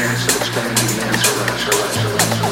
answer, it's gonna be answer, answer, answer, answer.